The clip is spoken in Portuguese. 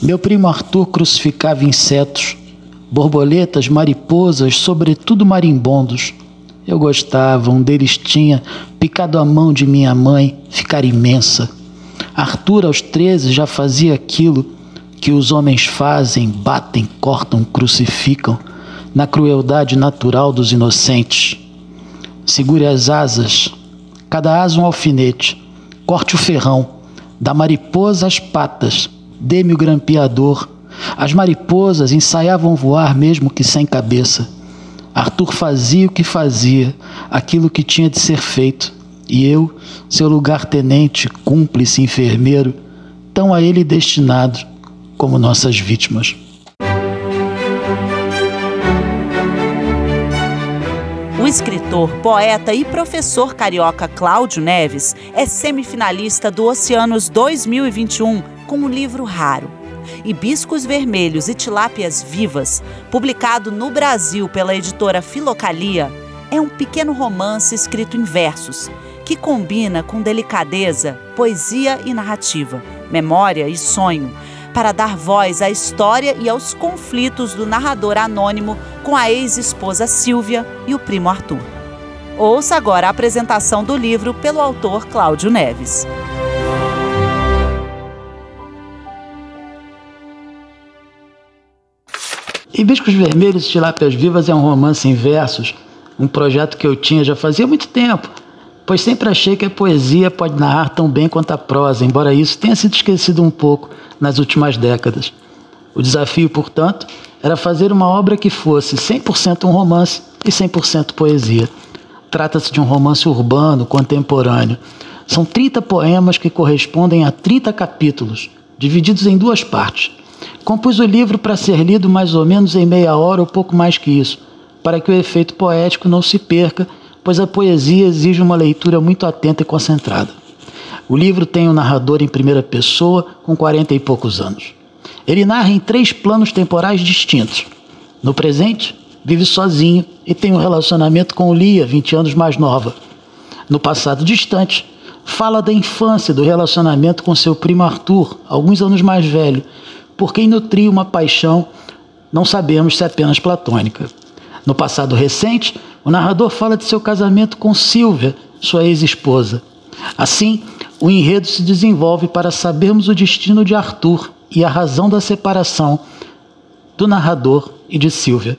Meu primo Arthur crucificava insetos, borboletas, mariposas, sobretudo marimbondos. Eu gostava, um deles tinha picado a mão de minha mãe, ficar imensa. Arthur, aos 13, já fazia aquilo que os homens fazem, batem, cortam, crucificam, na crueldade natural dos inocentes. Segure as asas, cada asa um alfinete, corte o ferrão, da mariposa às patas, dê-me o grampeador. As mariposas ensaiavam voar mesmo que sem cabeça. Arthur fazia o que fazia, aquilo que tinha de ser feito, e eu, seu lugar-tenente, cúmplice, enfermeiro, tão a ele destinado como nossas vítimas. O escritor, poeta e professor carioca Cláudio Neves é semifinalista do Oceanos 2021 com um livro raro. Hibiscos Vermelhos e Tilápias Vivas, publicado no Brasil pela editora Filocalia, é um pequeno romance escrito em versos, que combina com delicadeza, poesia e narrativa, memória e sonho, para dar voz à história e aos conflitos do narrador anônimo com a ex-esposa Silvia e o primo Arthur. Ouça agora a apresentação do livro pelo autor Cláudio Neves. Hibiscos Vermelhos e Tilápias Vivas é um romance em versos, um projeto que eu tinha já fazia muito tempo, pois sempre achei que a poesia pode narrar tão bem quanto a prosa, embora isso tenha sido esquecido um pouco nas últimas décadas. O desafio, portanto, era fazer uma obra que fosse 100% um romance e 100% poesia. Trata-se de um romance urbano, contemporâneo. São 30 poemas que correspondem a 30 capítulos, divididos em duas partes. Compus o livro para ser lido mais ou menos em meia hora ou pouco mais que isso, para que o efeito poético não se perca, pois a poesia exige uma leitura muito atenta e concentrada. O livro tem um narrador em primeira pessoa com quarenta e poucos anos. Ele narra em três planos temporais distintos. No presente, vive sozinho e tem um relacionamento com Lia, 20 anos mais nova. No passado distante, fala da infância, do relacionamento com seu primo Arthur, alguns anos mais velho, por quem nutria uma paixão, não sabemos se é apenas platônica. No passado recente, o narrador fala de seu casamento com Silvia, sua ex-esposa. Assim, o enredo se desenvolve para sabermos o destino de Arthur e a razão da separação do narrador e de Silvia.